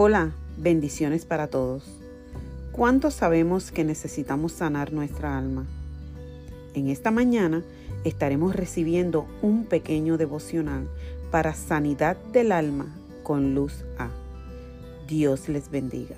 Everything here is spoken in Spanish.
Hola, bendiciones para todos. ¿Cuántos sabemos que necesitamos sanar nuestra alma? En esta mañana estaremos recibiendo un pequeño devocional para sanidad del alma con luz A. Dios les bendiga.